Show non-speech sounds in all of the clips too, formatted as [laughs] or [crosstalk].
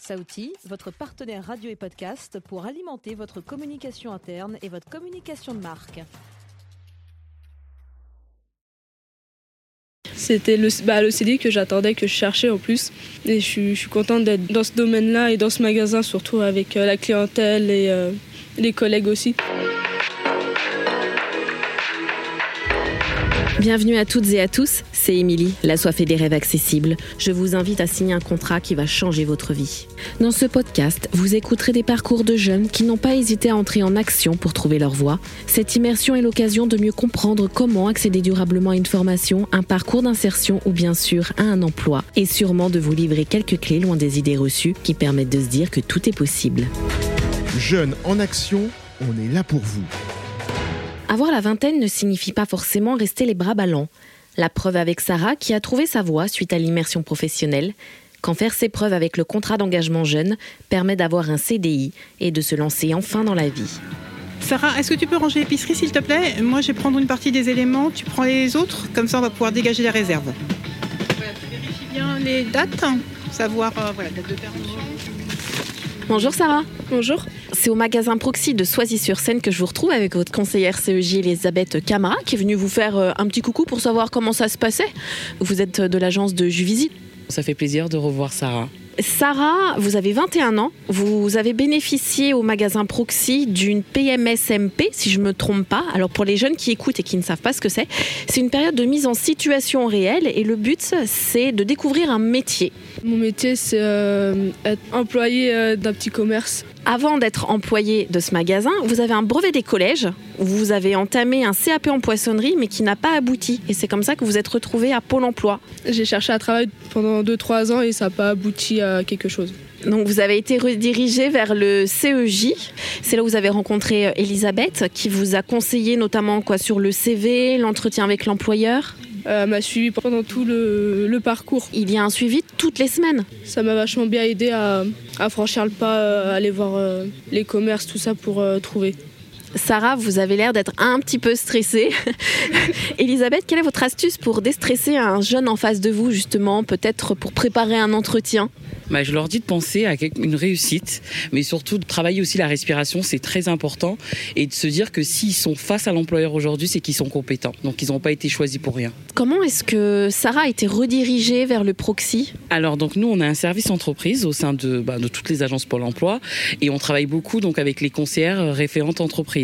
Saouti, votre partenaire radio et podcast pour alimenter votre communication interne et votre communication de marque. C'était le, bah, CD que j'attendais, que je cherchais en plus. Et je suis, je suis contente d'être dans ce domaine-là et dans ce magasin, surtout avec euh, la clientèle et euh, les collègues aussi. Bienvenue à toutes et à tous, c'est Émilie, la soif et des rêves accessibles. Je vous invite à signer un contrat qui va changer votre vie. Dans ce podcast, vous écouterez des parcours de jeunes qui n'ont pas hésité à entrer en action pour trouver leur voie. Cette immersion est l'occasion de mieux comprendre comment accéder durablement à une formation, un parcours d'insertion ou bien sûr à un emploi, et sûrement de vous livrer quelques clés loin des idées reçues qui permettent de se dire que tout est possible. Jeunes en action, on est là pour vous. Avoir la vingtaine ne signifie pas forcément rester les bras ballants. La preuve avec Sarah qui a trouvé sa voie suite à l'immersion professionnelle, quand faire ses preuves avec le contrat d'engagement jeune permet d'avoir un CDI et de se lancer enfin dans la vie. Sarah, est-ce que tu peux ranger l'épicerie s'il te plaît? Moi je vais prendre une partie des éléments, tu prends les autres, comme ça on va pouvoir dégager la réserve. Voilà, tu vérifies bien les dates, savoir euh, voilà, date de péremption. Bonjour Sarah. Bonjour. C'est au magasin Proxy de Soisy-sur-Seine que je vous retrouve avec votre conseillère CEJ Elisabeth Camara qui est venue vous faire euh, un petit coucou pour savoir comment ça se passait. Vous êtes de l'agence de Juvisite. Ça fait plaisir de revoir Sarah. Sarah, vous avez 21 ans. Vous avez bénéficié au magasin Proxy d'une PMSMP, si je ne me trompe pas. Alors pour les jeunes qui écoutent et qui ne savent pas ce que c'est, c'est une période de mise en situation réelle et le but, c'est de découvrir un métier. Mon métier, c'est euh, être employé euh, d'un petit commerce. Avant d'être employé de ce magasin, vous avez un brevet des collèges. Vous avez entamé un CAP en poissonnerie, mais qui n'a pas abouti. Et c'est comme ça que vous êtes retrouvé à Pôle emploi. J'ai cherché à travailler pendant 2-3 ans et ça n'a pas abouti à quelque chose. Donc vous avez été redirigé vers le CEJ. C'est là où vous avez rencontré euh, Elisabeth, qui vous a conseillé notamment quoi sur le CV, l'entretien avec l'employeur? Euh, Elle m'a suivi pendant tout le, le parcours. Il y a un suivi toutes les semaines. Ça m'a vachement bien aidé à, à franchir le pas, euh, aller voir euh, les commerces, tout ça pour euh, trouver. Sarah, vous avez l'air d'être un petit peu stressée. [laughs] Elisabeth, quelle est votre astuce pour déstresser un jeune en face de vous, justement, peut-être pour préparer un entretien? Bah, je leur dis de penser à une réussite, mais surtout de travailler aussi la respiration, c'est très important, et de se dire que s'ils sont face à l'employeur aujourd'hui, c'est qu'ils sont compétents, donc ils n'ont pas été choisis pour rien. Comment est-ce que Sarah a été redirigée vers le proxy? Alors donc nous, on a un service entreprise au sein de, bah, de toutes les agences Pôle Emploi, et on travaille beaucoup donc avec les conseillères euh, référentes entreprises.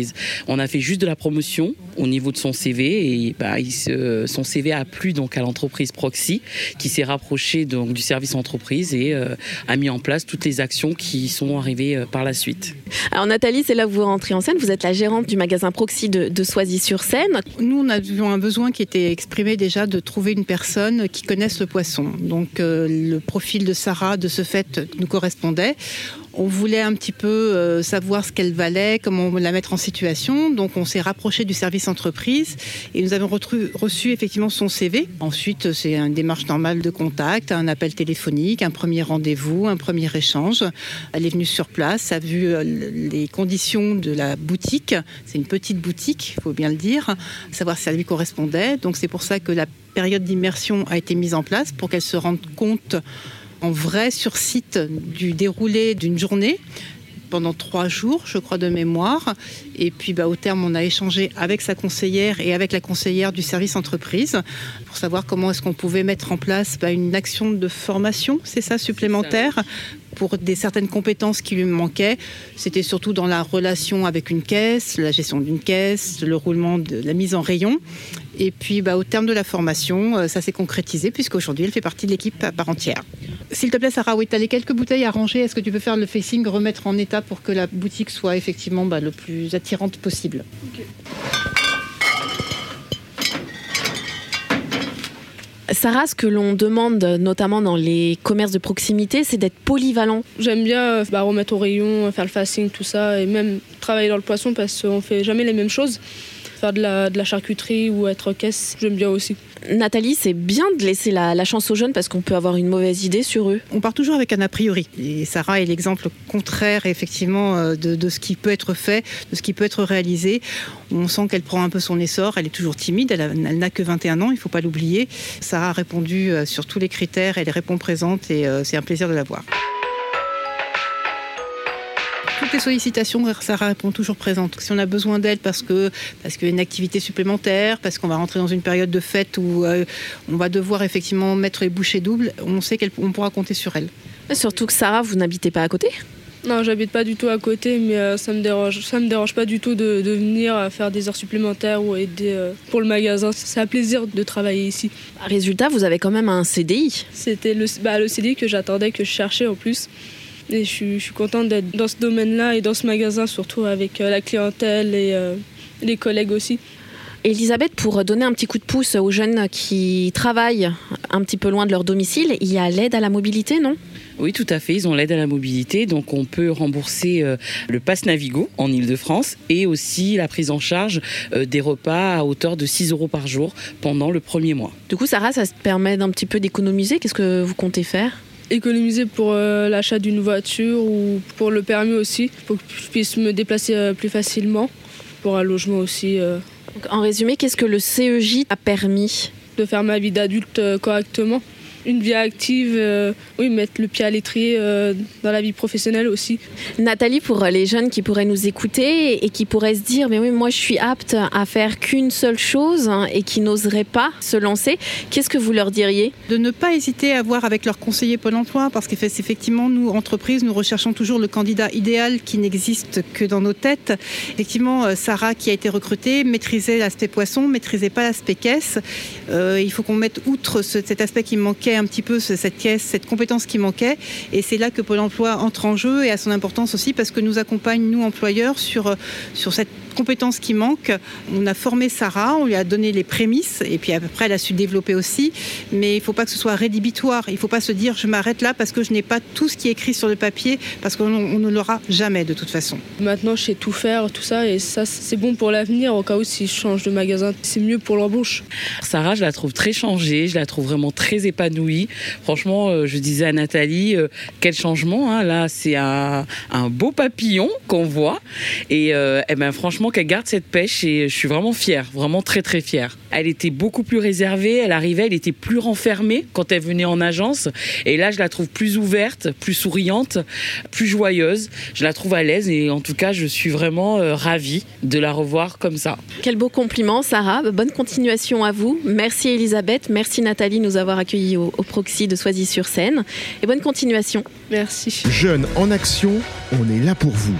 On a fait juste de la promotion au niveau de son CV, et bah, il se- son CV a plu donc à l'entreprise Proxy, qui s'est rapprochée donc du service entreprise et euh, a mis en place toutes les actions qui sont arrivées euh, par la suite. Alors Nathalie, c'est là où vous rentrez en scène. Vous êtes la gérante du magasin Proxy de, de Soisy-sur-Seine. Nous, on avions un besoin qui était exprimé déjà de trouver une personne qui connaisse le poisson. Donc, euh, le profil de Sarah, de ce fait, nous correspondait. On voulait un petit peu euh, savoir ce qu'elle valait, comment la mettre en situation. Donc, on s'est rapproché du service entreprise et nous avons reçu effectivement son CV. Ensuite, c'est une démarche normale de contact, un appel téléphonique, un premier rendez-vous, un premier échange. Elle est venue sur place, a vu euh, les conditions de la boutique. C'est une petite boutique, il faut bien le dire, savoir si ça lui correspondait. Donc, c'est pour ça que la période d'immersion a été mise en place pour qu'elle se rende compte en vrai sur site du déroulé d'une journée pendant trois jours, je crois, de mémoire. Et puis, bah, au terme, on a échangé avec sa conseillère et avec la conseillère du service entreprise pour savoir comment est-ce qu'on pouvait mettre en place bah, une action de formation, c'est ça, supplémentaire pour des certaines compétences qui lui manquaient. C'était surtout dans la relation avec une caisse, la gestion d'une caisse, le roulement de la mise en rayon. Et puis, bah, au terme de la formation, euh, ça s'est concrétisé puisqu'aujourd'hui, elle fait partie de l'équipe à part entière. S'il te plaît, Sarah, oui, tu as les quelques bouteilles à ranger. Est-ce que tu peux faire le facing, remettre en état pour que la boutique soit effectivement bah, le plus attirante possible Sarah, ce que l'on demande notamment dans les commerces de proximité, c'est d'être polyvalent. J'aime bien euh, bah, remettre au rayon, faire le facing, tout ça, et même travailler dans le poisson parce qu'on fait jamais les mêmes choses. Faire de la, de la charcuterie ou être caisse, j'aime bien aussi. Nathalie, c'est bien de laisser la, la chance aux jeunes parce qu'on peut avoir une mauvaise idée sur eux. On part toujours avec un a priori. Et Sarah est l'exemple contraire, effectivement, euh, de, de ce qui peut être fait, de ce qui peut être réalisé. On sent qu'elle prend un peu son essor. Elle est toujours timide. Elle, a- elle n'a que 21 ans, il ne faut pas l'oublier. Sarah a répondu euh, sur tous les critères. Elle répond présente et euh, c'est un plaisir de la voir. Toutes les sollicitations, Sarah répond toujours présente. Si on a besoin d'aide parce que parce qu'il y a une activité supplémentaire, parce qu'on va rentrer dans une période de fête où euh, on va devoir effectivement mettre les bouchées doubles, on sait qu'on pourra compter sur elle. Surtout que Sarah, vous n'habitez pas à côté? Non, j'habite pas du tout à côté, mais euh, ça me dérange. Ça me dérange pas du tout de, venir faire des heures supplémentaires ou aider euh, pour le magasin. C'est un plaisir de travailler ici. Résultat, vous avez quand même un CDI. C'était le, bah, le CDI que j'attendais, que je cherchais en plus. Et je suis, je suis contente d'être dans ce domaine-là et dans ce magasin, surtout avec euh, la clientèle et les collègues aussi. Elisabeth, pour donner un petit coup de pouce aux jeunes qui travaillent un petit peu loin de leur domicile, il y a l'aide à la mobilité, non? Oui, tout à fait. Ils ont l'aide à la mobilité. Donc, on peut rembourser euh, le pass Navigo en Ile-de-France et aussi la prise en charge euh, des repas à hauteur de 6 euros par jour pendant le premier mois. Du coup, Sarah, ça permet d'un petit peu d'économiser. Qu'est-ce que vous comptez faire? Économiser pour euh, l'achat d'une voiture ou pour le permis aussi, pour que je puisse me déplacer plus facilement, pour un logement aussi. en résumé, qu'est-ce que le CEJ a permis? De faire ma vie d'adulte correctement une vie active, euh, oui, mettre le pied à l'étrier euh, dans la vie professionnelle aussi. Nathalie, pour les jeunes qui pourraient nous écouter et qui pourraient se dire, mais oui, moi je suis apte à faire qu'une seule chose hein, et qui n'oseraient pas se lancer, qu'est-ce que vous leur diriez? De ne pas hésiter à voir avec leur conseiller Pôle emploi, parce qu'effectivement, nous, entreprises, nous recherchons toujours le candidat idéal qui n'existe que dans nos têtes. Effectivement, euh, Sarah, qui a été recrutée, maîtrisait l'aspect poisson, maîtrisait pas l'aspect caisse. il faut qu'on mette outre cet aspect qui manquait un petit peu cette caisse, cette compétence qui manquait. Et c'est là que Pôle emploi entre en jeu et a son importance aussi parce que nous accompagne, nous, employeurs, sur, sur cette compétence qui manque. On a formé Sarah, on lui a donné les prémices et puis après elle a su développer aussi. Mais il ne faut pas que ce soit rédhibitoire. Il ne faut pas se dire je m'arrête là parce que je n'ai pas tout ce qui est écrit sur le papier parce qu'on ne l'aura jamais de toute façon. Maintenant je sais tout faire, tout ça et ça c'est bon pour l'avenir au cas où si je change de magasin. C'est mieux pour l'embauche. Sarah, je la trouve très changée, je la trouve vraiment très épanouie. Franchement, euh, je disais à Nathalie, euh, quel changement. Hein. Là, c'est un, beau papillon qu'on voit. Et, euh, eh ben, franchement, qu'elle garde cette pêche et je suis vraiment fière, vraiment très très fière. Elle était beaucoup plus réservée, elle arrivait, elle était plus renfermée quand elle venait en agence et là je la trouve plus ouverte, plus souriante, plus joyeuse. Je la trouve à l'aise et en tout cas je suis vraiment euh, ravie de la revoir comme ça. Quel beau compliment Sarah, bonne continuation à vous. Merci Elisabeth, merci Nathalie de nous avoir accueillis au, au Proxy de Soisy-sur-Seine et bonne continuation. Merci. Jeunes en action, on est là pour vous.